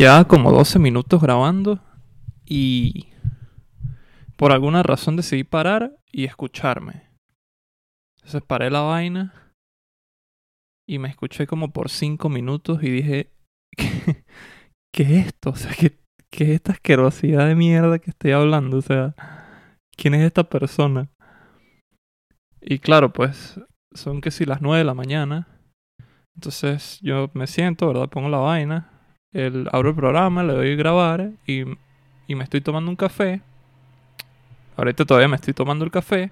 Ya como 12 minutos grabando y por alguna razón decidí parar y escucharme. Entonces paré la vaina y me escuché como por 5 minutos y dije, ¿qué, ¿qué es esto? O sea, ¿qué, ¿qué es esta asquerosidad de mierda que estoy hablando? O sea, ¿quién es esta persona? Y claro, pues son que si las 9 de la mañana. Entonces yo me siento, ¿verdad? Pongo la vaina, el, abro el programa, le doy grabar y, y me estoy tomando un café. Ahorita todavía me estoy tomando el café.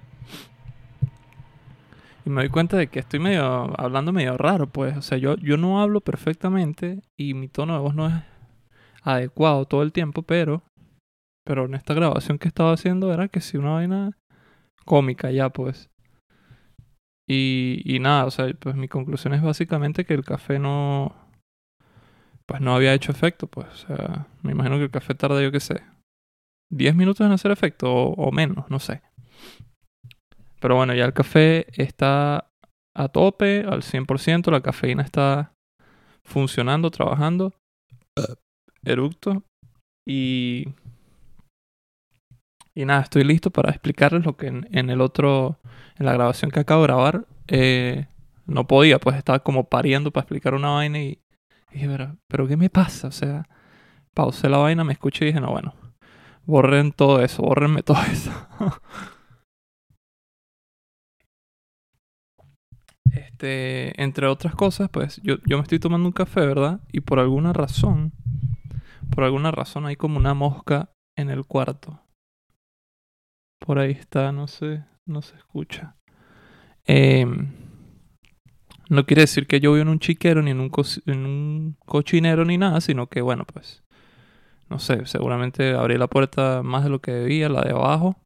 Y me doy cuenta de que estoy medio hablando medio raro, pues. O sea, yo, yo no hablo perfectamente y mi tono de voz no es adecuado todo el tiempo, pero. Pero en esta grabación que estaba haciendo era que si una vaina cómica ya, pues. Y, y nada, o sea, pues mi conclusión es básicamente que el café no. Pues no había hecho efecto, pues. Me imagino que el café tarda, yo qué sé, 10 minutos en hacer efecto o, menos, no sé. Pero bueno, ya el café está a tope, al 100%, la cafeína está funcionando, trabajando, eructo. Y, y nada, estoy listo para explicarles lo que en, en el otro, en la grabación que acabo de grabar, eh, no podía, pues estaba como pariendo para explicar una vaina y, y dije, pero, pero ¿qué me pasa? O sea, pausé la vaina, me escuché y dije, no, bueno, borren todo eso, borrenme todo eso. Este, entre otras cosas, pues yo, yo me estoy tomando un café, ¿verdad? Y por alguna razón, por alguna razón hay como una mosca en el cuarto. Por ahí está, no sé, no se escucha. Eh, no quiere decir que yo vivo en un chiquero ni en un, co en un cochinero ni nada, sino que bueno, pues, no sé, seguramente abrí la puerta más de lo que debía, la de abajo.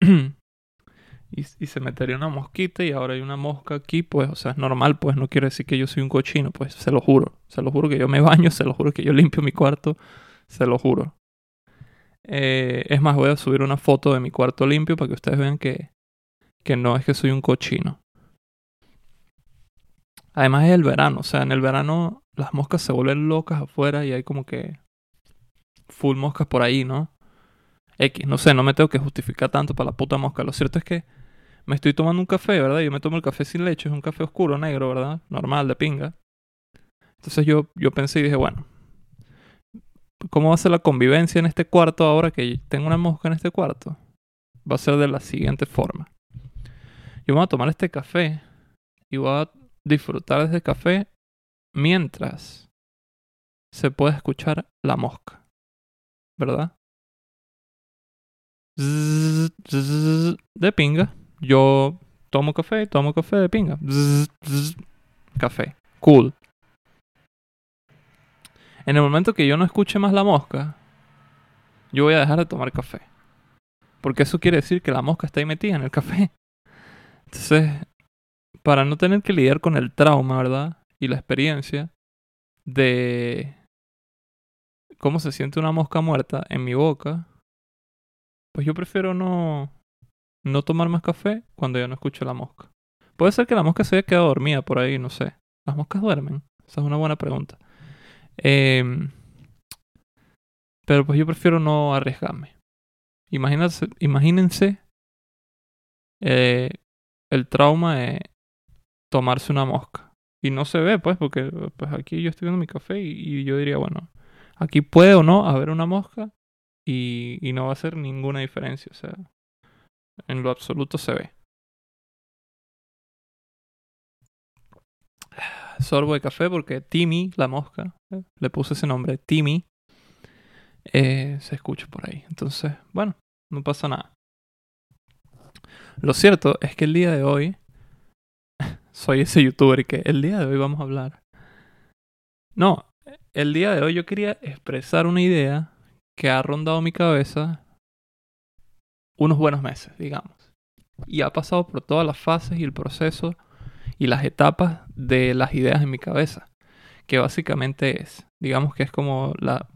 y, se metería una mosquita y ahora hay una mosca aquí, pues, o sea, es normal, pues, no quiere decir que yo soy un cochino, pues, se lo juro, se lo juro que yo me baño, se lo juro que yo limpio mi cuarto, se lo juro. Eh, es más, voy a subir una foto de mi cuarto limpio para que ustedes vean que, que no es que soy un cochino. Además es el verano, o sea, en el verano las moscas se vuelven locas afuera y hay como que full moscas por ahí, ¿no? X, no sé, no me tengo que justificar tanto para la puta mosca. Lo cierto es que me estoy tomando un café, ¿verdad? Yo me tomo el café sin leche, es un café oscuro, negro, ¿verdad? Normal, de pinga. Entonces yo, yo pensé y dije, bueno, ¿cómo va a ser la convivencia en este cuarto ahora que tengo una mosca en este cuarto? Va a ser de la siguiente forma. Yo voy a tomar este café y voy a disfrutar de ese café mientras se puede escuchar la mosca, ¿verdad? De pinga. Yo tomo café, tomo café de pinga. Café. Cool. En el momento que yo no escuche más la mosca, yo voy a dejar de tomar café. Porque eso quiere decir que la mosca está ahí metida en el café. Entonces, para no tener que lidiar con el trauma, ¿verdad? Y la experiencia de cómo se siente una mosca muerta en mi boca, pues yo prefiero no, no tomar más café cuando ya no escucho la mosca. Puede ser que la mosca se haya quedado dormida por ahí, no sé. ¿Las moscas duermen? Esa es una buena pregunta. Eh, pero pues yo prefiero no arriesgarme. Imagínense, imagínense eh, el trauma de tomarse una mosca. Y no se ve, pues, porque pues aquí yo estoy viendo mi café y, yo diría, bueno, aquí puede o no haber una mosca y, y no va a hacer ninguna diferencia. O sea, en lo absoluto se ve. Sorbo de café porque Timmy, la mosca, eh, le puse ese nombre, Timmy, eh, se escucha por ahí. Entonces, bueno, no pasa nada. Lo cierto es que el día de hoy soy ese youtuber que el día de hoy vamos a hablar. No, el día de hoy yo quería expresar una idea que ha rondado mi cabeza unos buenos meses, digamos. Y ha pasado por todas las fases y el proceso y las etapas de las ideas en mi cabeza. Que básicamente es, digamos que es como la,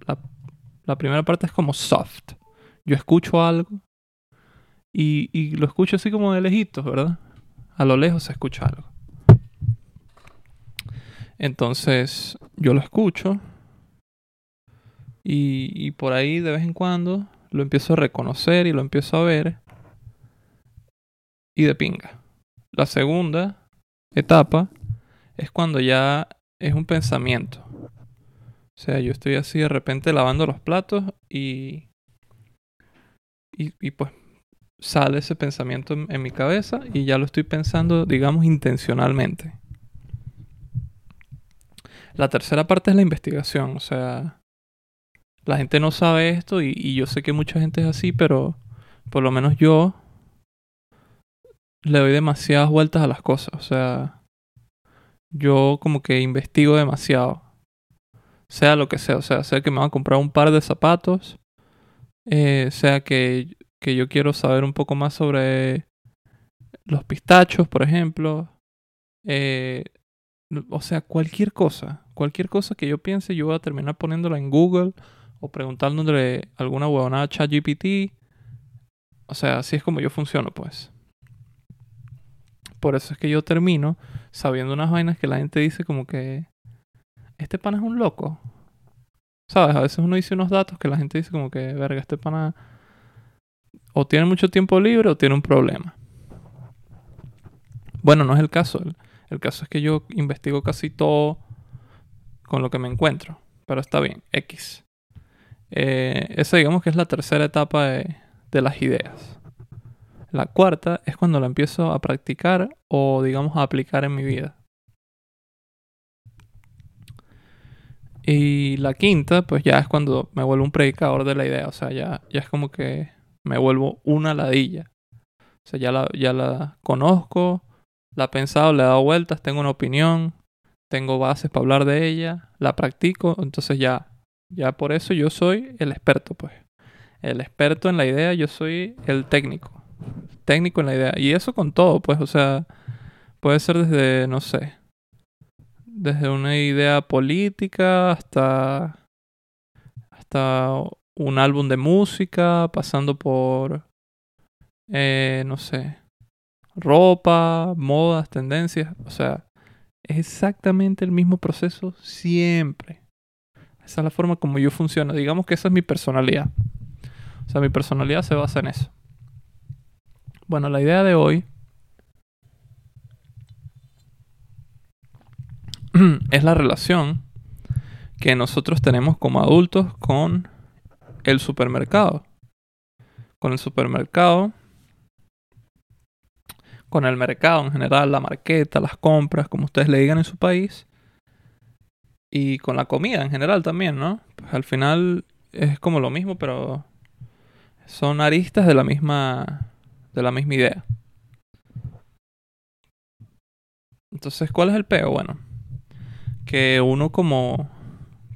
la, primera parte es como soft. Yo escucho algo y, y lo escucho así como de lejitos, ¿verdad? A lo lejos se escucha algo. Entonces yo lo escucho Y, por ahí de vez en cuando lo empiezo a reconocer y lo empiezo a ver. Y de pinga. La segunda etapa es cuando ya es un pensamiento. O sea, yo estoy así de repente lavando los platos y, y, pues sale ese pensamiento en, en mi cabeza y ya lo estoy pensando, digamos, intencionalmente. La tercera parte es la investigación, o sea, la gente no sabe esto y, yo sé que mucha gente es así, pero por lo menos yo le doy demasiadas vueltas a las cosas, o sea, yo como que investigo demasiado, sea lo que sea, o sea, sea que me van a comprar un par de zapatos, eh, sea que que yo quiero saber un poco más sobre los pistachos, por ejemplo. Eh, o sea, cualquier cosa, cualquier cosa que yo piense, yo voy a terminar poniéndola en Google o preguntándole alguna huevonada a ChatGPT. O sea, así es como yo funciono, pues. Por eso es que yo termino sabiendo unas vainas que la gente dice como que este pana es un loco. ¿Sabes? A veces uno dice unos datos que la gente dice como que, verga, este pana o tiene mucho tiempo libre o tiene un problema. Bueno, no es el caso. El, caso es que yo investigo casi todo con lo que me encuentro. Pero está bien, X. Eh, esa digamos que es la tercera etapa de, de las ideas. La cuarta es cuando la empiezo a practicar o digamos a aplicar en mi vida. Y la quinta, pues ya es cuando me vuelvo un predicador de la idea. O sea, ya, ya es como que me vuelvo una ladilla. O sea, ya la, ya la conozco, la he pensado, le he dado vueltas, tengo una opinión, tengo bases para hablar de ella, la practico, entonces ya, ya por eso yo soy el experto, pues. El experto en la idea, yo soy el técnico. Técnico en la idea. Y eso con todo, pues, o sea, puede ser desde, no sé, desde una idea política hasta hasta un álbum de música, pasando por, eh, no sé, ropa, modas, tendencias. O sea, es exactamente el mismo proceso siempre. Esa es la forma como yo funciono. Digamos que esa es mi personalidad. O sea, mi personalidad se basa en eso. Bueno, la idea de hoy es la relación que nosotros tenemos como adultos con el supermercado. Con el supermercado, con el mercado en general, la marqueta, las compras, como ustedes le digan en su país, y con la comida en general también, ¿no? Pues al final es como lo mismo, pero son aristas de la misma de la misma idea. Entonces, ¿cuál es el peo? Bueno, que uno como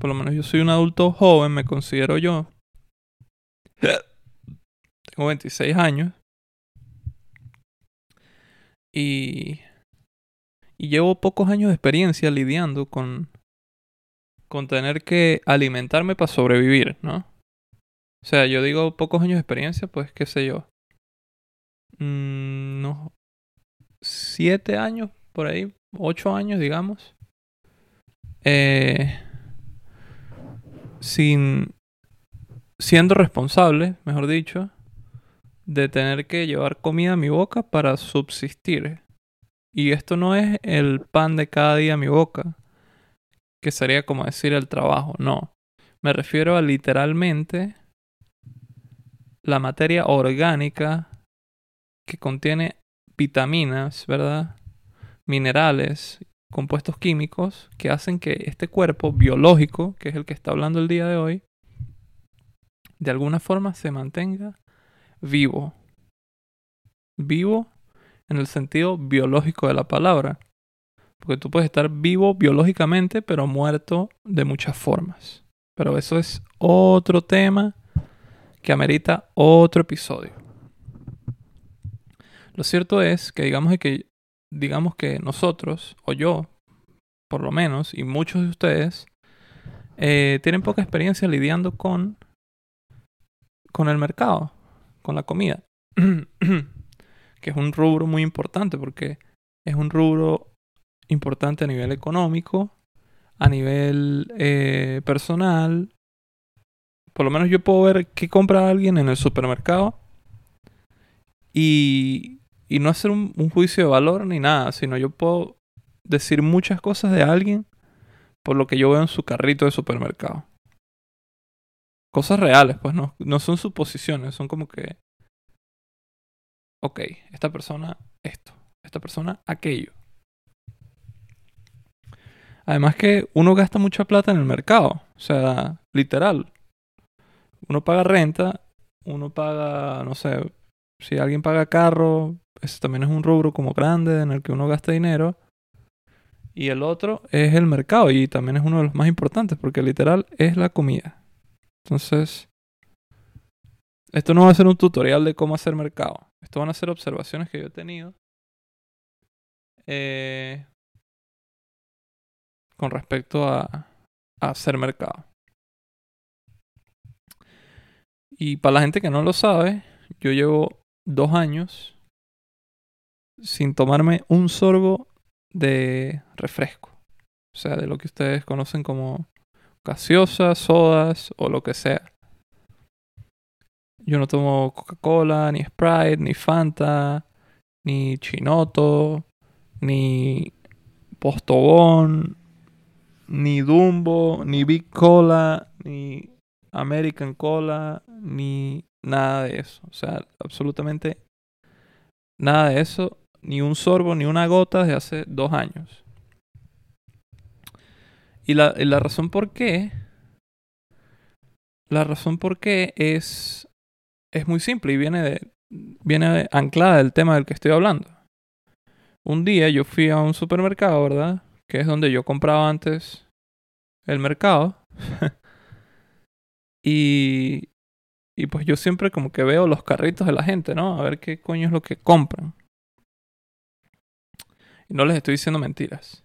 por lo menos yo soy un adulto joven, me considero yo, tengo 26 años. Y, y llevo pocos años de experiencia lidiando con, con tener que alimentarme para sobrevivir, ¿no? O sea, yo digo pocos años de experiencia, pues qué sé yo. Mm, no. Siete años, por ahí. Ocho años, digamos. Eh, sin, siendo responsable, mejor dicho, de tener que llevar comida a mi boca para subsistir. Y esto no es el pan de cada día a mi boca, que sería como decir el trabajo, no. Me refiero a literalmente la materia orgánica que contiene vitaminas, ¿verdad? Minerales, compuestos químicos que hacen que este cuerpo biológico, que es el que está hablando el día de hoy, de alguna forma se mantenga vivo. Vivo en el sentido biológico de la palabra. Porque tú puedes estar vivo biológicamente, pero muerto de muchas formas. Pero eso es otro tema que amerita otro episodio. Lo cierto es que digamos que digamos que nosotros, o yo, por lo menos, y muchos de ustedes, eh, tienen poca experiencia lidiando con con el mercado, con la comida, que es un rubro muy importante porque es un rubro importante a nivel económico, a nivel eh, personal, por lo menos yo puedo ver qué compra alguien en el supermercado y, y no hacer un, un juicio de valor ni nada, sino yo puedo decir muchas cosas de alguien por lo que yo veo en su carrito de supermercado. Cosas reales, pues no, no son suposiciones, son como que, ok, esta persona esto, esta persona aquello. Además que uno gasta mucha plata en el mercado, o sea, literal. Uno paga renta, uno paga, no sé, si alguien paga carro, ese también es un rubro como grande en el que uno gasta dinero. Y el otro es el mercado y también es uno de los más importantes porque literal es la comida. Entonces, esto no va a ser un tutorial de cómo hacer mercado. Esto van a ser observaciones que yo he tenido eh, con respecto a, a hacer mercado. Y para la gente que no lo sabe, yo llevo dos años sin tomarme un sorbo de refresco. O sea, de lo que ustedes conocen como gaseosas, sodas o lo que sea. Yo no tomo Coca-Cola, ni Sprite, ni Fanta, ni Chinoto, ni Postobón, ni Dumbo, ni Big Cola, ni American Cola, ni nada de eso. O sea, absolutamente nada de eso ni un sorbo, ni una gota desde hace dos años. Y la, la razón por qué, la razón por qué es, es muy simple y viene, de, viene anclada del tema del que estoy hablando. Un día yo fui a un supermercado, ¿verdad? Que es donde yo compraba antes el mercado. y, y pues yo siempre como que veo los carritos de la gente, ¿no? A ver qué coño es lo que compran. Y no les estoy diciendo mentiras.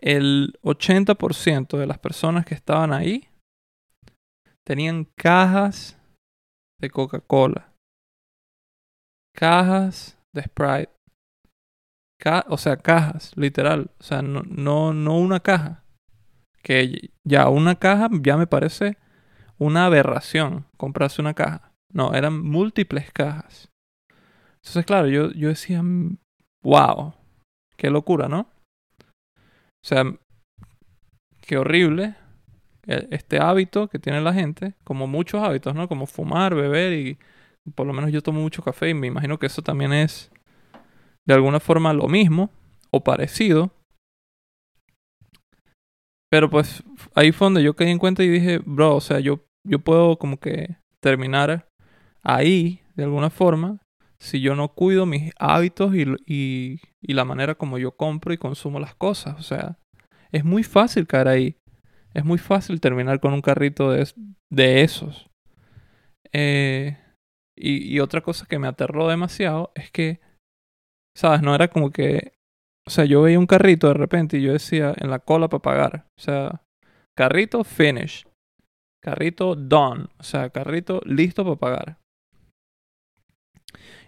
El 80% de las personas que estaban ahí tenían cajas de Coca-Cola, cajas de Sprite, o sea, cajas, literal, o sea, no, no, no una caja. Que ya una caja ya me parece una aberración comprarse una caja. No, eran múltiples cajas. Entonces, claro, yo, yo decía, wow, qué locura, ¿no? O sea, qué horrible e, este hábito que tiene la gente, como muchos hábitos, ¿no? Como fumar, beber y por lo menos yo tomo mucho café y me imagino que eso también es de alguna forma lo mismo o parecido. Pero pues ahí fue donde yo caí en cuenta y dije, bro, o sea, yo, yo puedo como que terminar ahí de alguna forma si yo no cuido mis hábitos y, y, la manera como yo compro y consumo las cosas. O sea, es muy fácil caer ahí. Es muy fácil terminar con un carrito de, de esos. Eh, y, y otra cosa que me aterró demasiado es que, ¿sabes? No era como que... O sea, yo veía un carrito de repente y yo decía en la cola para pagar. O sea, carrito finish. Carrito done. O sea, carrito listo para pagar.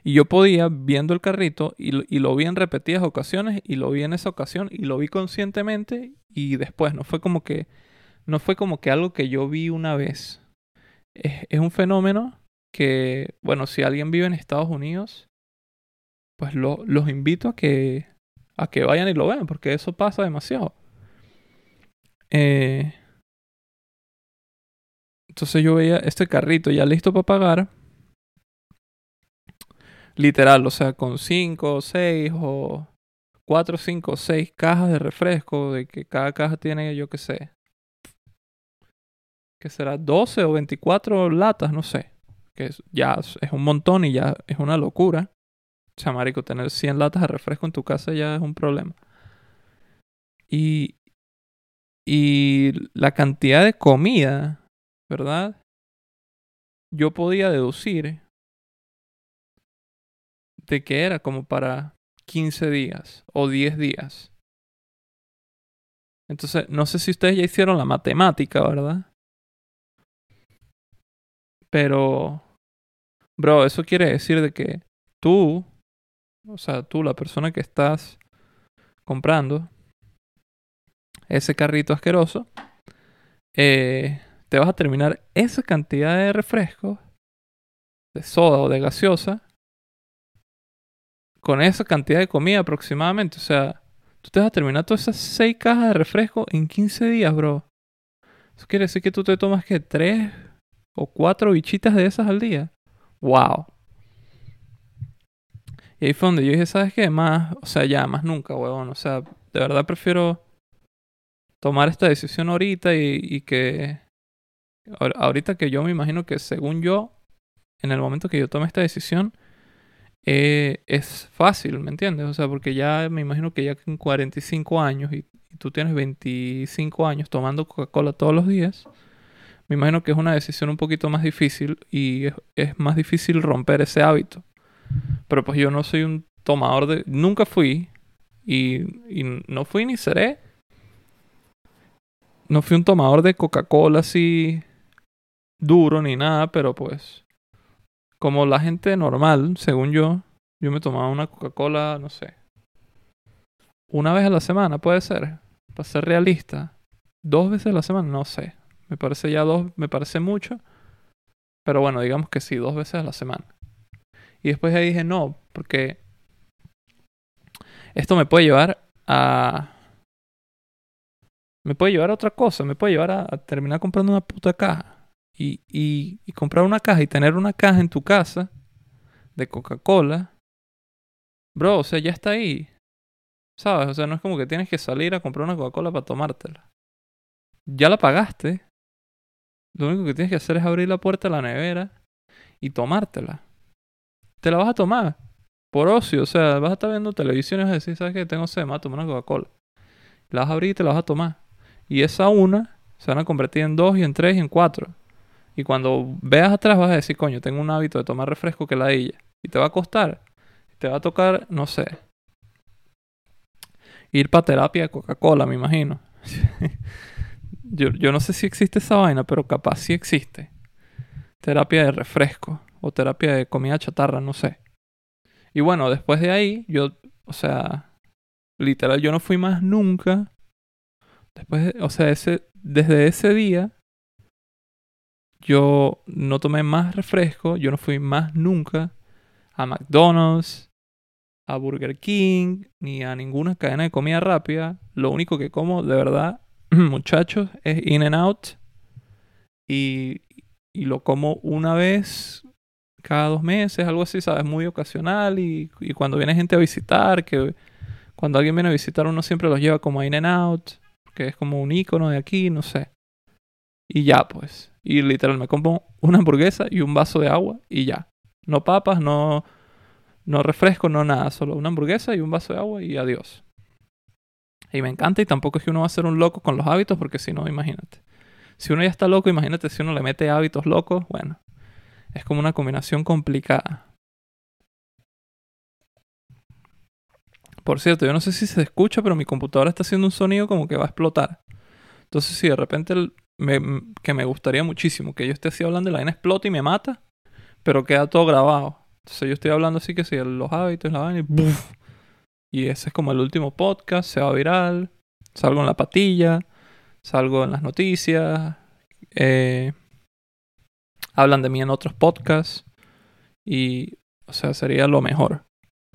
Y yo podía, viendo el carrito, y, lo vi en repetidas ocasiones, y lo vi en esa ocasión, y lo vi conscientemente, y después, no fue como que, no fue como que algo que yo vi una vez. Es, un fenómeno que, bueno, si alguien vive en Estados Unidos, pues lo, los invito a que, a que vayan y lo vean, porque eso pasa demasiado. Eh, entonces yo veía este carrito ya listo para pagar literal, o sea, con 5, 6 o 4, 5, 6 cajas de refresco, de que cada caja tiene, yo qué sé, que será 12 o 24 latas, no sé, que ya es un montón y ya es una locura. O sea, marico, tener 100 latas de refresco en tu casa ya es un problema. Y, y la cantidad de comida, ¿verdad? Yo podía deducir que era como para 15 días o 10 días. Entonces, no sé si ustedes ya hicieron la matemática, ¿verdad? Pero, bro, eso quiere decir de que tú, o sea, tú, la persona que estás comprando ese carrito asqueroso, eh, te vas a terminar esa cantidad de refrescos, de soda o de gaseosa, con esa cantidad de comida aproximadamente. O sea, tú te vas a terminar todas esas 6 cajas de refresco en 15 días, bro. Eso quiere decir que tú te tomas que 3 o 4 bichitas de esas al día. ¡Wow! Y ahí fue donde yo dije, ¿sabes qué? Más, o sea, ya, más nunca, huevón. O sea, de verdad prefiero tomar esta decisión ahorita y, que... Ahorita que yo me imagino que según yo, en el momento que yo tome esta decisión, eh, es fácil, ¿me entiendes? O sea, porque ya me imagino que ya con 45 años y, tú tienes 25 años tomando Coca-Cola todos los días, me imagino que es una decisión un poquito más difícil y es más difícil romper ese hábito. Pero pues yo no soy un tomador de... Nunca fui. Y, no fui ni seré. No fui un tomador de Coca-Cola así duro ni nada, pero pues como la gente normal, según yo, yo me tomaba una Coca-Cola, no sé, una vez a la semana, puede ser, para ser realista. Dos veces a la semana, no sé. Me parece ya dos, me parece mucho. Pero bueno, digamos que sí, dos veces a la semana. Y después ahí dije, no, porque esto me puede llevar a... Me puede llevar a otra cosa, me puede llevar a, terminar comprando una puta caja. Y, y, y comprar una caja y tener una caja en tu casa de Coca-Cola. Bro, o sea, ya está ahí. ¿Sabes? O sea, no es como que tienes que salir a comprar una Coca-Cola para tomártela. Ya la pagaste. Lo único que tienes que hacer es abrir la puerta de la nevera y tomártela te la vas a tomar por ocio. O sea, vas a estar viendo televisión y vas a decir, ¿sabes qué? Tengo sed, me voy tomar una Coca-Cola. La vas a abrir y te la vas a tomar. Y esa una se van a convertir en dos y en tres y en cuatro. Y cuando veas atrás vas a decir, coño, tengo un hábito de tomar refresco que la ella. Y te va a costar. Te va a tocar, no sé. Ir para terapia de Coca-Cola, me imagino. yo, yo no sé si existe esa vaina, pero capaz sí existe. Terapia de refresco o terapia de comida chatarra, no sé. Y bueno, después de ahí, yo, o sea, literal, yo no fui más nunca. Después, o sea, ese, desde ese día, yo no tomé más refresco, yo no fui más nunca a McDonald's, a Burger King, ni a ninguna cadena de comida rápida. Lo único que como, de verdad, muchachos, es In and Out. Y, lo como una vez cada dos meses, algo así, ¿sabes? Muy ocasional y, cuando viene gente a visitar, que cuando alguien viene a visitar uno siempre los lleva como In and Out, que es como un icono de aquí, no sé. Y ya, pues. Y literal, me compro una hamburguesa y un vaso de agua y ya. No papas, no, no refresco, no nada, solo una hamburguesa y un vaso de agua y adiós. Y me encanta y tampoco es que uno va a ser un loco con los hábitos porque si no, imagínate. Si uno ya está loco, imagínate si uno le mete hábitos locos, bueno, es como una combinación complicada. Por cierto, yo no sé si se escucha, pero mi computadora está haciendo un sonido como que va a explotar. Entonces, si de repente que me gustaría muchísimo que yo esté así hablando y la vaina explota y me mata, pero queda todo grabado. Entonces yo estoy hablando así que si los hábitos, la vaina y Y ese es como el último podcast, se va viral, salgo en la patilla, salgo en las noticias, eh, hablan de mí en otros podcasts y, o sea, sería lo mejor.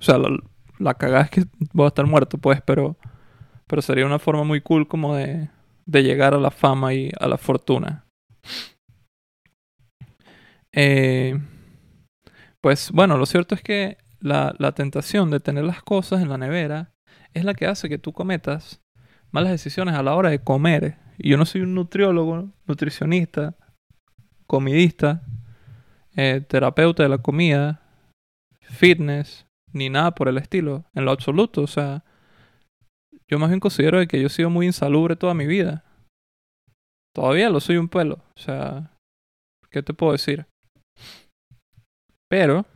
O sea, la, cagada es que voy a estar muerto, pues, pero, pero sería una forma muy cool como de, de llegar a la fama y a la fortuna. Eh, pues bueno, lo cierto es que la, la tentación de tener las cosas en la nevera es la que hace que tú cometas malas decisiones a la hora de comer. Y yo no soy un nutriólogo, nutricionista, comidista, eh, terapeuta de la comida, fitness, ni nada por el estilo, en lo absoluto. O sea, yo más bien considero que yo he sido muy insalubre toda mi vida. Todavía lo soy un pelo. O sea, ¿qué te puedo decir? Pero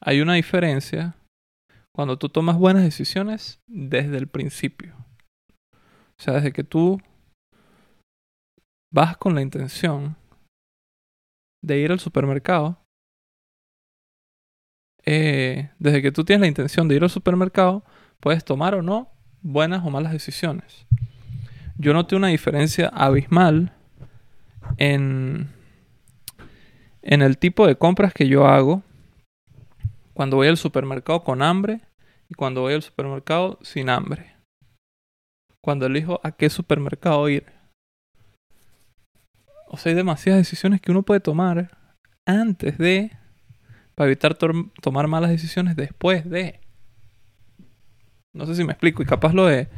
hay una diferencia cuando tú tomas buenas decisiones desde el principio. O sea, desde que tú vas con la intención de ir al supermercado, eh, desde que tú tienes la intención de ir al supermercado, puedes tomar o no buenas o malas decisiones. Yo noté una diferencia abismal en, en el tipo de compras que yo hago cuando voy al supermercado con hambre y cuando voy al supermercado sin hambre. Cuando elijo a qué supermercado ir. O sea, hay demasiadas decisiones que uno puede tomar antes de, para evitar tomar malas decisiones después de. No sé si me explico. Y capaz lo de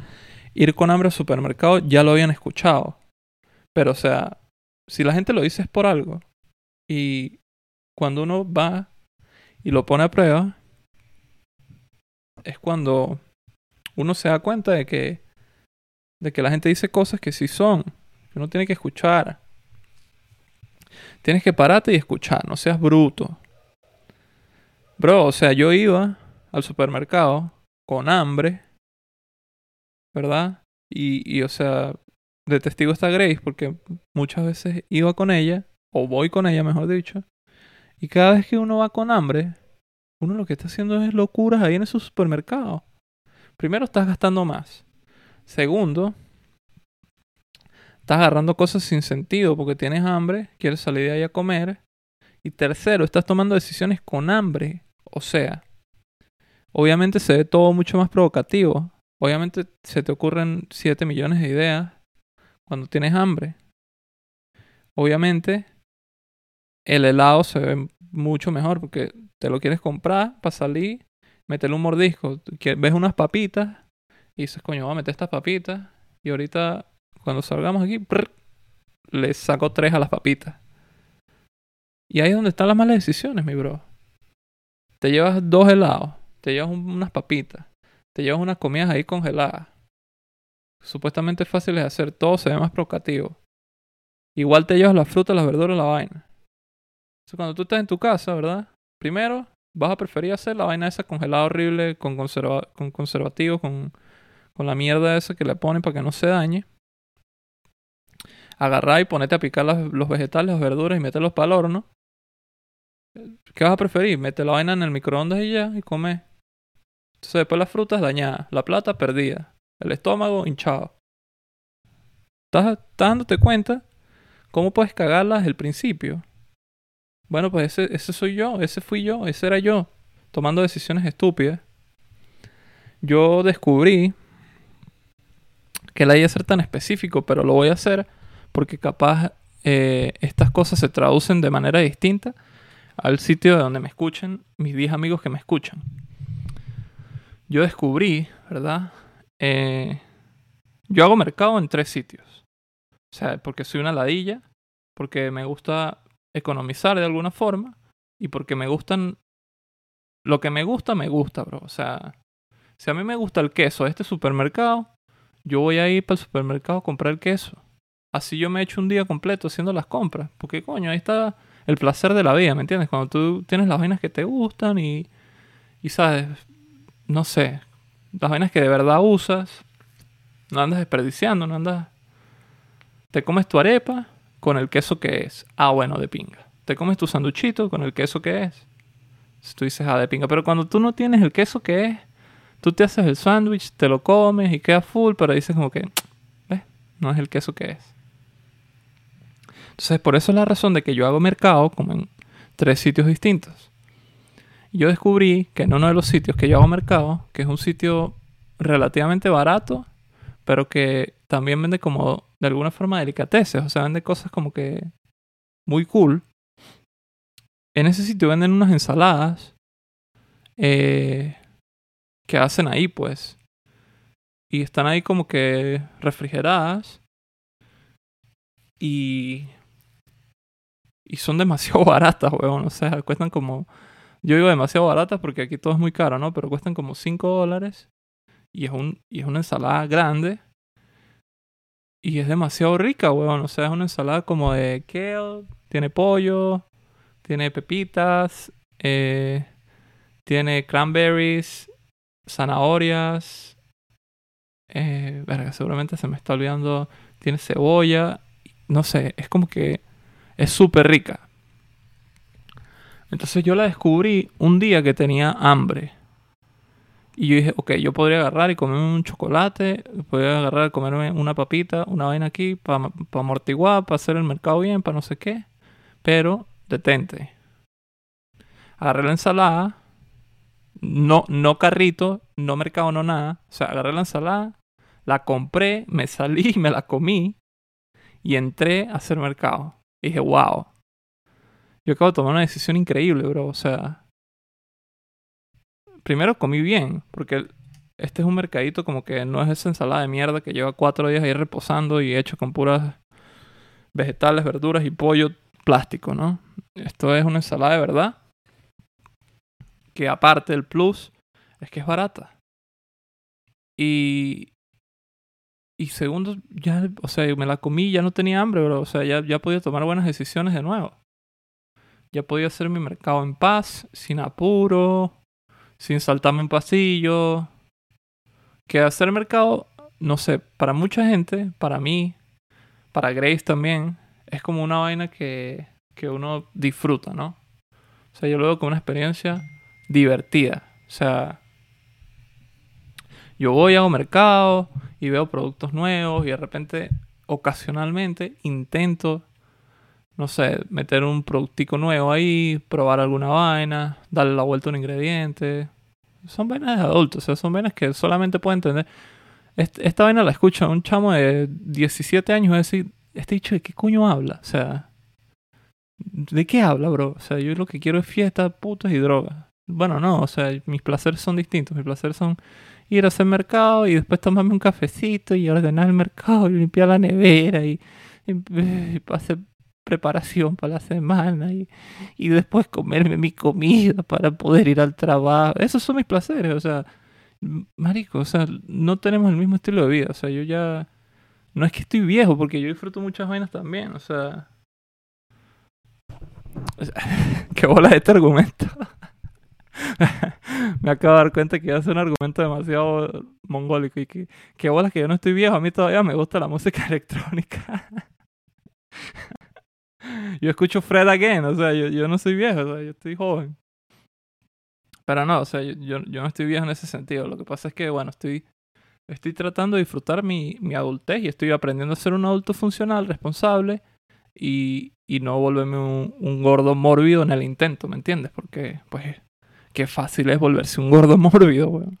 ir con hambre al supermercado ya lo habían escuchado. Pero o sea, si la gente lo dice es por algo. Y cuando uno va y lo pone a prueba, es cuando uno se da cuenta de que, de que la gente dice cosas que sí son, que uno tiene que escuchar. Tienes que pararte y escuchar, no seas bruto. Bro, o sea, yo iba al supermercado con hambre, ¿verdad? Y, o sea, de testigo está Grace porque muchas veces iba con ella, o voy con ella, mejor dicho, y cada vez que uno va con hambre, uno lo que está haciendo es locuras ahí en esos supermercados. Primero, estás gastando más. Segundo, estás agarrando cosas sin sentido porque tienes hambre, quieres salir de ahí a comer. Y tercero, estás tomando decisiones con hambre. O sea, obviamente se ve todo mucho más provocativo. Obviamente se te ocurren 7 millones de ideas cuando tienes hambre. Obviamente el helado se ve mucho mejor porque te lo quieres comprar para salir, meterle un mordisco. Ves unas papitas y dices, coño, voy a meter estas papitas. Y ahorita, cuando salgamos aquí, le saco tres a las papitas. Y ahí es donde están las malas decisiones, mi bro. Te llevas dos helados, te llevas unas papitas, te llevas unas comidas ahí congeladas. Supuestamente fáciles de hacer, todo se ve más provocativo. Igual te llevas la fruta, las verduras, la vaina cuando tú estás en tu casa, ¿verdad? Primero, vas a preferir hacer la vaina esa congelada horrible con, conserva con conservativos, con, con la mierda esa que le ponen para que no se dañe. Agarrar y ponerte a picar los vegetales, las verduras y meterlos para el horno. ¿Qué vas a preferir? Mete la vaina en el microondas y ya, y come. Entonces después las frutas dañadas, la plata perdida, el estómago hinchado. ¿Estás, dándote cuenta cómo puedes cagarlas el principio? Bueno, pues ese, soy yo, ese fui yo, ese era yo, tomando decisiones estúpidas. Yo descubrí que la idea ser tan específico, pero lo voy a hacer porque capaz eh, estas cosas se traducen de manera distinta al sitio de donde me escuchen mis 10 amigos que me escuchan. Yo descubrí, ¿verdad? Eh, yo hago mercado en tres sitios. O sea, porque soy una ladilla, porque me gusta economizar de alguna forma y porque me gustan... Lo que me gusta, me gusta, bro. O sea, si a mí me gusta el queso de este supermercado, yo voy a ir para el supermercado a comprar el queso. Así yo me echo un día completo haciendo las compras. Porque, coño, ahí está el placer de la vida, ¿me entiendes? Cuando tú tienes las vainas que te gustan y, y sabes, no sé, las vainas que de verdad usas, no andas desperdiciando, no andas... Te comes tu arepa con el queso que es. Ah, bueno, de pinga. Te comes tu sanduchito con el queso que es. Si tú dices, ah, de pinga. Pero cuando tú no tienes el queso que es, tú te haces el sándwich, te lo comes y queda full, pero dices como que, ¿ves? No es el queso que es. Entonces, por eso es la razón de que yo hago mercado como en tres sitios distintos. Yo descubrí que en uno de los sitios que yo hago mercado, que es un sitio relativamente barato, pero que también vende como de alguna forma delicateces, o sea, vende cosas como que muy cool. En ese sitio venden unas ensaladas eh, que hacen ahí, pues. Y están ahí como que refrigeradas. Y. Y son demasiado baratas, weón. O sea, cuestan como. Yo digo demasiado baratas porque aquí todo es muy caro, ¿no? Pero cuestan como 5 dólares. Y es, un, y es una ensalada grande. Y es demasiado rica, weón. O sea, es una ensalada como de kale, tiene pollo, tiene pepitas, eh, tiene cranberries, zanahorias. Eh, verga, seguramente se me está olvidando. Tiene cebolla. No sé, es como que es súper rica. Entonces yo la descubrí un día que tenía hambre. Y yo dije, ok, yo podría agarrar y comerme un chocolate, podría agarrar y comerme una papita, una vaina aquí, para amortiguar, para hacer el mercado bien, para no sé qué. Pero, detente. Agarré la ensalada, no, no carrito, no mercado, no nada. O sea, agarré la ensalada, la compré, me salí, me la comí y entré a hacer mercado. Y dije, wow. Yo acabo de tomar una decisión increíble, bro. O sea, primero comí bien, porque este es un mercadito como que no es esa ensalada de mierda que lleva cuatro días ahí reposando y hecho con puras vegetales, verduras y pollo plástico, ¿no? Esto es una ensalada de verdad. Que aparte del plus es que es barata. Y. Y segundo, ya, o sea, me la comí, ya no tenía hambre, bro. O sea, ya, ya podía tomar buenas decisiones de nuevo. Ya podía hacer mi mercado en paz, sin apuro, sin saltarme en pasillo. Que hacer mercado, no sé, para mucha gente, para mí, para Grace también, es como una vaina que, que uno disfruta, ¿no? O sea, yo lo veo como una experiencia divertida. O sea, yo voy, hago mercado y veo productos nuevos y de repente, ocasionalmente, intento, no sé, meter un productico nuevo ahí, probar alguna vaina, darle la vuelta a un ingrediente. Son vainas de adultos, o sea, son vainas que solamente puedo entender. esta vaina la escucha un chamo de 17 años y decir, este dicho de qué coño habla, o sea, ¿de qué habla, bro? O sea, yo lo que quiero es fiesta, putas y drogas. Bueno, no, o sea, mis placeres son distintos. Mis placeres son ir a hacer mercado y después tomarme un cafecito y ordenar el mercado y limpiar la nevera y, hacer preparación para la semana y, y, después comerme mi comida para poder ir al trabajo. Esos son mis placeres, o sea, marico, o sea, no tenemos el mismo estilo de vida. O sea, yo ya... No es que estoy viejo, porque yo disfruto muchas vainas también, o sea... Qué bola este argumento. me acabo de dar cuenta que iba a ser un argumento demasiado mongólico y que, que bolas que yo no estoy viejo, a mí todavía me gusta la música electrónica. Yo escucho Fred Again, o sea, yo, yo no soy viejo, o sea, yo estoy joven. Pero no, o sea, yo, yo, no estoy viejo en ese sentido. Lo que pasa es que, bueno, estoy, estoy tratando de disfrutar mi, mi adultez y estoy aprendiendo a ser un adulto funcional, responsable y, y no volverme un, un gordo mórbido en el intento, ¿me entiendes? Porque, pues, qué fácil es volverse un gordo mórbido, weón.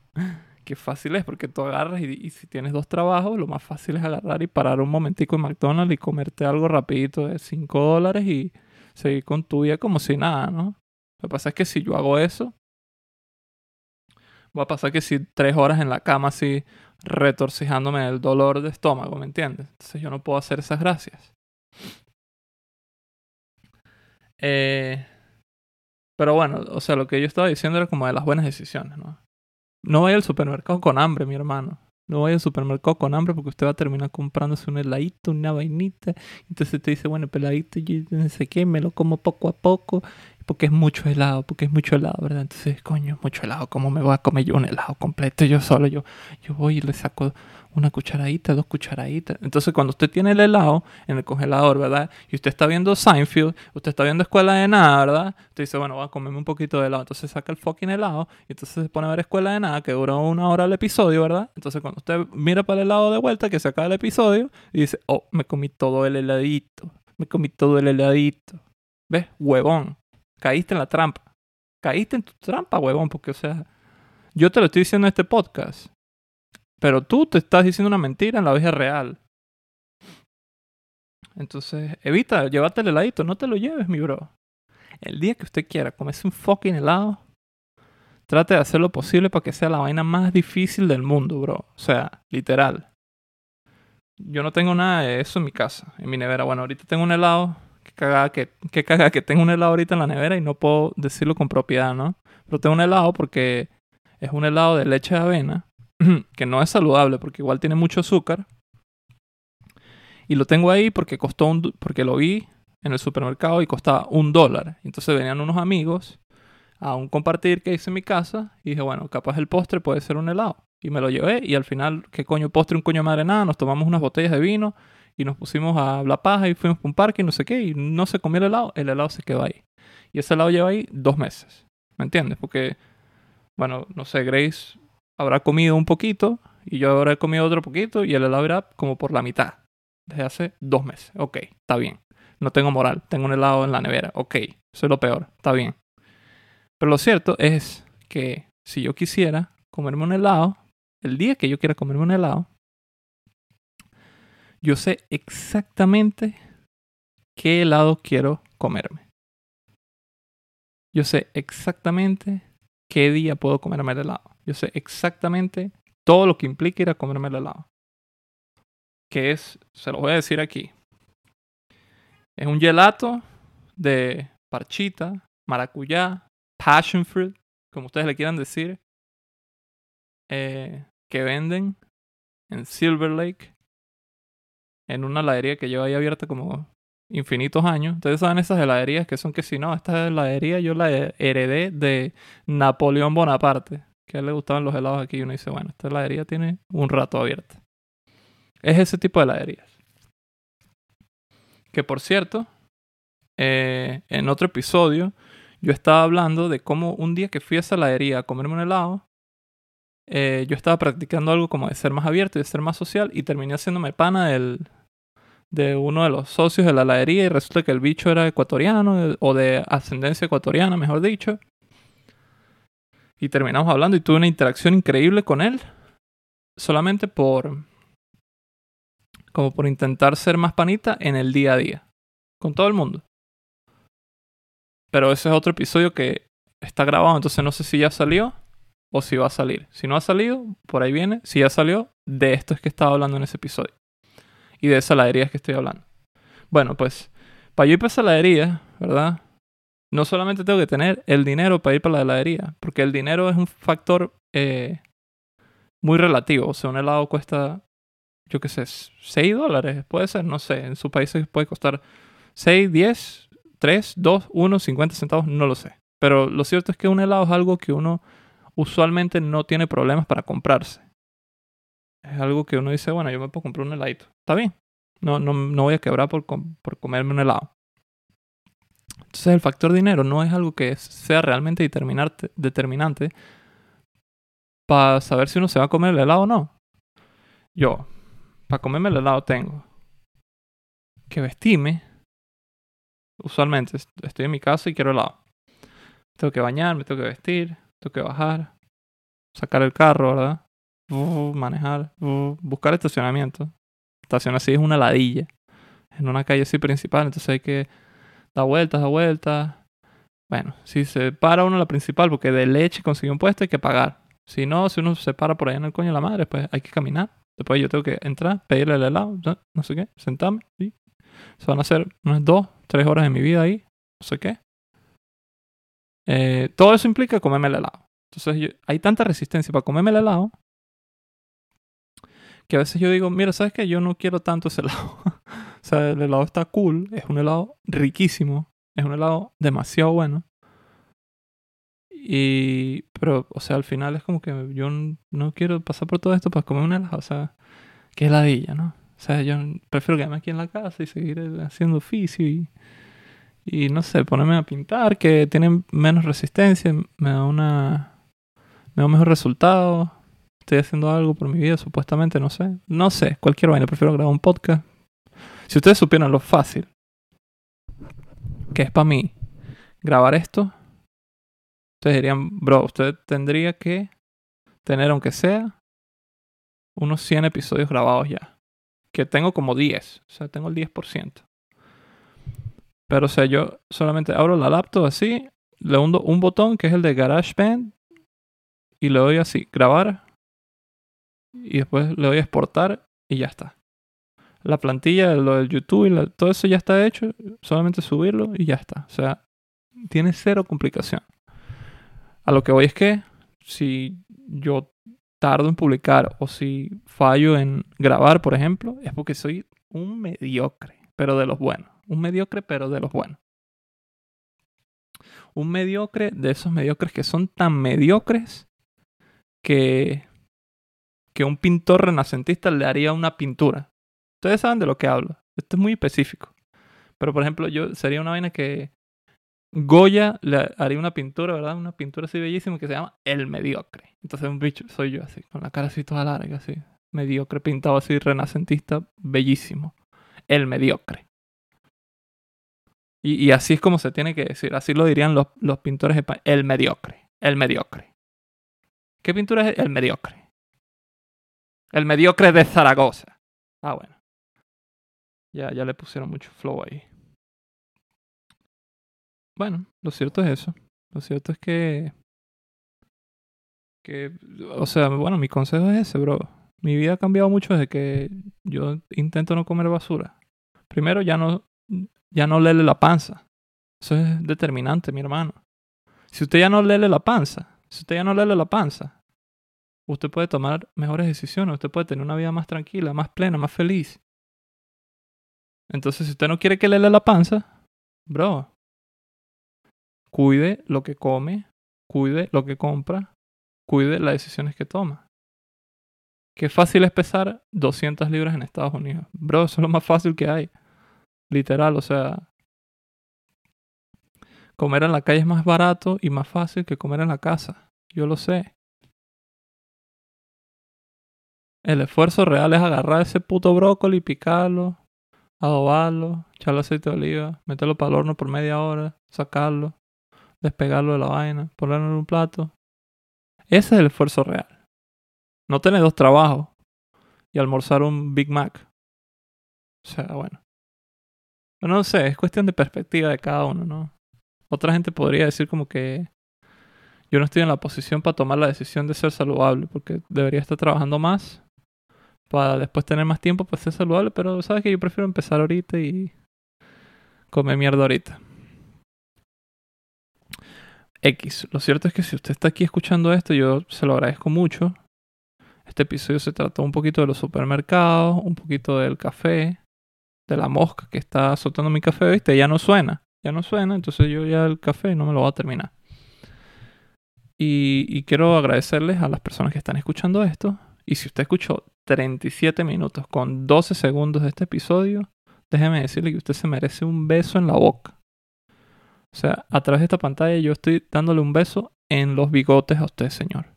Qué fácil es, porque tú agarras y, si tienes dos trabajos, lo más fácil es agarrar y parar un momentico en McDonald's y comerte algo rapidito de 5 dólares y seguir con tu vida como si nada, ¿no? Lo que pasa es que si yo hago eso, va a pasar que si tres horas en la cama así retorcijándome el dolor de estómago, ¿me entiendes? Entonces yo no puedo hacer esas gracias. Eh, pero bueno, o sea, lo que yo estaba diciendo era como de las buenas decisiones, ¿no? No vaya al supermercado con hambre, mi hermano. No vaya al supermercado con hambre porque usted va a terminar comprándose un heladito, una vainita. Entonces te dice, bueno, peladito, yo no sé qué, me lo como poco a poco. Porque es mucho helado, porque es mucho helado, ¿verdad? Entonces, coño, mucho helado. ¿Cómo me voy a comer yo un helado completo yo solo? Yo, yo voy y le saco una cucharadita, dos cucharaditas. Entonces, cuando usted tiene el helado en el congelador, ¿verdad? Y usted está viendo Seinfeld, usted está viendo Escuela de Nada, ¿verdad? Usted dice, bueno, voy a comerme un poquito de helado. Entonces saca el fucking helado y entonces se pone a ver Escuela de Nada, que dura una hora el episodio, ¿verdad? Entonces, cuando usted mira para el helado de vuelta, que se acaba el episodio, y dice, oh, me comí todo el heladito. Me comí todo el heladito. ¿Ves? Huevón. Caíste en la trampa. Caíste en tu trampa, huevón, porque, o sea, yo te lo estoy diciendo en este podcast. Pero tú te estás diciendo una mentira en la vida real. Entonces, evita llevarte el heladito, no te lo lleves, mi bro. El día que usted quiera comerse un fucking helado, trate de hacer lo posible para que sea la vaina más difícil del mundo, bro. O sea, literal. Yo no tengo nada de eso en mi casa, en mi nevera. Bueno, ahorita tengo un helado. Que caga que, que, caga que tengo un helado ahorita en la nevera y no puedo decirlo con propiedad, ¿no? Pero tengo un helado porque es un helado de leche de avena que no es saludable porque igual tiene mucho azúcar. Y lo tengo ahí porque costó un, porque lo vi en el supermercado y costaba un dólar. Entonces venían unos amigos a un compartir que hice en mi casa y dije, bueno, capaz el postre puede ser un helado. Y me lo llevé y al final, ¿qué coño postre? Un coño madre nada. Nos tomamos unas botellas de vino y nos pusimos a la paja y fuimos a un parque y no sé qué. Y no se comió el helado, el helado se quedó ahí. Y ese helado lleva ahí dos meses. ¿Me entiendes? Porque, bueno, no sé, Grace habrá comido un poquito y yo habré comido otro poquito y el helado irá como por la mitad. Desde hace dos meses. Ok, está bien. No tengo moral. Tengo un helado en la nevera. Ok, eso es lo peor. Está bien. Pero lo cierto es que si yo quisiera comerme un helado, el día que yo quiera comerme un helado, yo sé exactamente qué helado quiero comerme. Yo sé exactamente qué día puedo comerme el helado. Yo sé exactamente todo lo que implica ir a comerme el helado. Que es, se lo voy a decir aquí. Es un gelato de parchita, maracuyá, passion fruit, como ustedes le quieran decir, eh, que venden en Silver Lake, en una heladería que lleva ahí abierta como infinitos años. Ustedes saben esas heladerías que son que si no, esta heladería yo la heredé de Napoleón Bonaparte, que a él le gustaban los helados aquí y uno dice, bueno, esta heladería tiene un rato abierta. Es ese tipo de heladerías. Que por cierto, eh, en otro episodio yo estaba hablando de cómo un día que fui a esa heladería a comerme un helado, eh, yo estaba practicando algo como de ser más abierto y de ser más social y terminé haciéndome pana del, de uno de los socios de la heladería y resulta que el bicho era ecuatoriano o de ascendencia ecuatoriana, mejor dicho. Y terminamos hablando y tuve una interacción increíble con él. Solamente por... como por intentar ser más panita en el día a día. Con todo el mundo. Pero ese es otro episodio que está grabado, entonces no sé si ya salió o si va a salir. Si no ha salido, por ahí viene. Si ya salió, de esto es que estaba hablando en ese episodio y de esa heladería que estoy hablando. Bueno, pues para yo ir para esa heladería, ¿verdad? No solamente tengo que tener el dinero para ir para la heladería, porque el dinero es un factor eh, muy relativo. O sea, un helado cuesta, yo qué sé, 6 dólares, puede ser, no sé. En sus países puede costar 6, 10, 3, 2, 1, 50 centavos, no lo sé. Pero lo cierto es que un helado es algo que uno usualmente no tiene problemas para comprarse es algo que uno dice, bueno, yo me puedo comprar un heladito. Está bien. No, no, no voy a quebrar por, por comerme un helado. Entonces el factor dinero no es algo que sea realmente determinante para saber si uno se va a comer el helado o no. Yo, para comerme el helado tengo que vestirme. Usualmente estoy en mi casa y quiero helado. Tengo que bañarme, tengo que vestir, tengo que bajar, sacar el carro, ¿verdad? Manejar, buscar estacionamiento. Estacionar así es una ladilla. En una calle así principal, entonces hay que dar vueltas, dar vueltas. Bueno, si se para uno en la principal, porque de leche consiguió un puesto, hay que pagar. Si no, si uno se para por ahí en el coño de la madre, pues hay que caminar. Después yo tengo que entrar, pedirle el helado, no sé qué, sentarme. ¿sí? Se van a hacer unas dos, tres horas de mi vida ahí, no sé qué. Eh, todo eso implica comerme el helado. Entonces hay tanta resistencia para comerme el helado que a veces yo digo, mira, ¿sabes qué? Yo no quiero tanto ese helado. o sea, el helado está cool, es un helado riquísimo, es un helado demasiado bueno. Y, pero, o sea, al final es como que yo no quiero pasar por todo esto para comer un helado, o sea, qué heladilla, ¿no? O sea, yo prefiero quedarme aquí en la casa y seguir haciendo oficio y, y no sé, ponerme a pintar, que tienen menos resistencia, me da una, me da un mejor resultado estoy haciendo algo por mi vida, supuestamente, no sé. No sé, cualquier vaina, prefiero grabar un podcast. Si ustedes supieran lo fácil que es para mí grabar esto, ustedes dirían, bro, usted tendría que tener, aunque sea, unos 100 episodios grabados ya. Que tengo como 10, o sea, tengo el 10%. Pero, o sea, yo solamente abro la laptop así, le hundo un botón que es el de GarageBand y le doy así, grabar y después le doy a exportar y ya está. La plantilla, lo del YouTube y todo eso ya está hecho, solamente subirlo y ya está. O sea, tiene cero complicación. A lo que voy es que si yo tardo en publicar o si fallo en grabar, por ejemplo, es porque soy un mediocre, pero de los buenos. Un mediocre, pero de los buenos. Un mediocre de esos mediocres que son tan mediocres que que un pintor renacentista le haría una pintura. Ustedes saben de lo que hablo. Esto es muy específico. Pero por ejemplo, yo sería una vaina que Goya le haría una pintura, ¿verdad? Una pintura así bellísima que se llama El Mediocre. Entonces un bicho, soy yo así, con la cara así toda larga, así. Mediocre, pintado así, renacentista, bellísimo. El Mediocre. Y, así es como se tiene que decir, así lo dirían los, los pintores españoles. El Mediocre, el Mediocre. ¿Qué pintura es el Mediocre? El Mediocre de Zaragoza. Ah, bueno. Ya, ya le pusieron mucho flow ahí. Bueno, lo cierto es eso. Lo cierto es que. Que. O sea, bueno, mi consejo es ese, bro. Mi vida ha cambiado mucho desde que yo intento no comer basura. Primero, ya no. Ya no lele la panza. Eso es determinante, mi hermano. Si usted ya no lele la panza, si usted ya no lele la panza, usted puede tomar mejores decisiones, usted puede tener una vida más tranquila, más plena, más feliz. Entonces, si usted no quiere que lele la panza, bro, cuide lo que come, cuide lo que compra, cuide las decisiones que toma. Qué fácil es pesar 200 libras en Estados Unidos. Bro, eso es lo más fácil que hay. Literal, o sea. Comer en la calle es más barato y más fácil que comer en la casa. Yo lo sé. El esfuerzo real es agarrar ese puto brócoli, picarlo, adobarlo, echarle aceite de oliva, meterlo para el horno por media hora, sacarlo, despegarlo de la vaina, ponerlo en un plato. Ese es el esfuerzo real. No tener dos trabajos y almorzar un Big Mac. O sea, bueno. Pero no sé, es cuestión de perspectiva de cada uno, ¿no? Otra gente podría decir como que yo no estoy en la posición para tomar la decisión de ser saludable, porque debería estar trabajando más para después tener más tiempo para ser saludable, pero sabes que yo prefiero empezar ahorita y comer mierda ahorita. X. Lo cierto es que si usted está aquí escuchando esto, yo se lo agradezco mucho. Este episodio se trató un poquito de los supermercados, un poquito del café, de la mosca que está soltando mi café, ¿viste? Ya no suena, ya no suena, entonces yo ya el café no me lo voy a terminar. Y quiero agradecerles a las personas que están escuchando esto. Y si usted escuchó 37 minutos con 12 segundos de este episodio, déjeme decirle que usted se merece un beso en la boca. O sea, a través de esta pantalla yo estoy dándole un beso en los bigotes a usted, señor.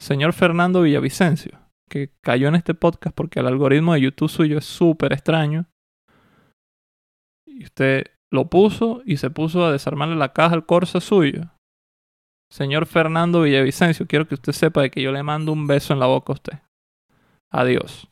Señor Fernando Villavicencio, que cayó en este podcast porque el algoritmo de YouTube suyo es súper extraño. Y usted lo puso y se puso a desarmarle la caja al Corsa suyo. Señor Fernando Villavicencio, quiero que usted sepa de que yo le mando un beso en la boca a usted. Adiós.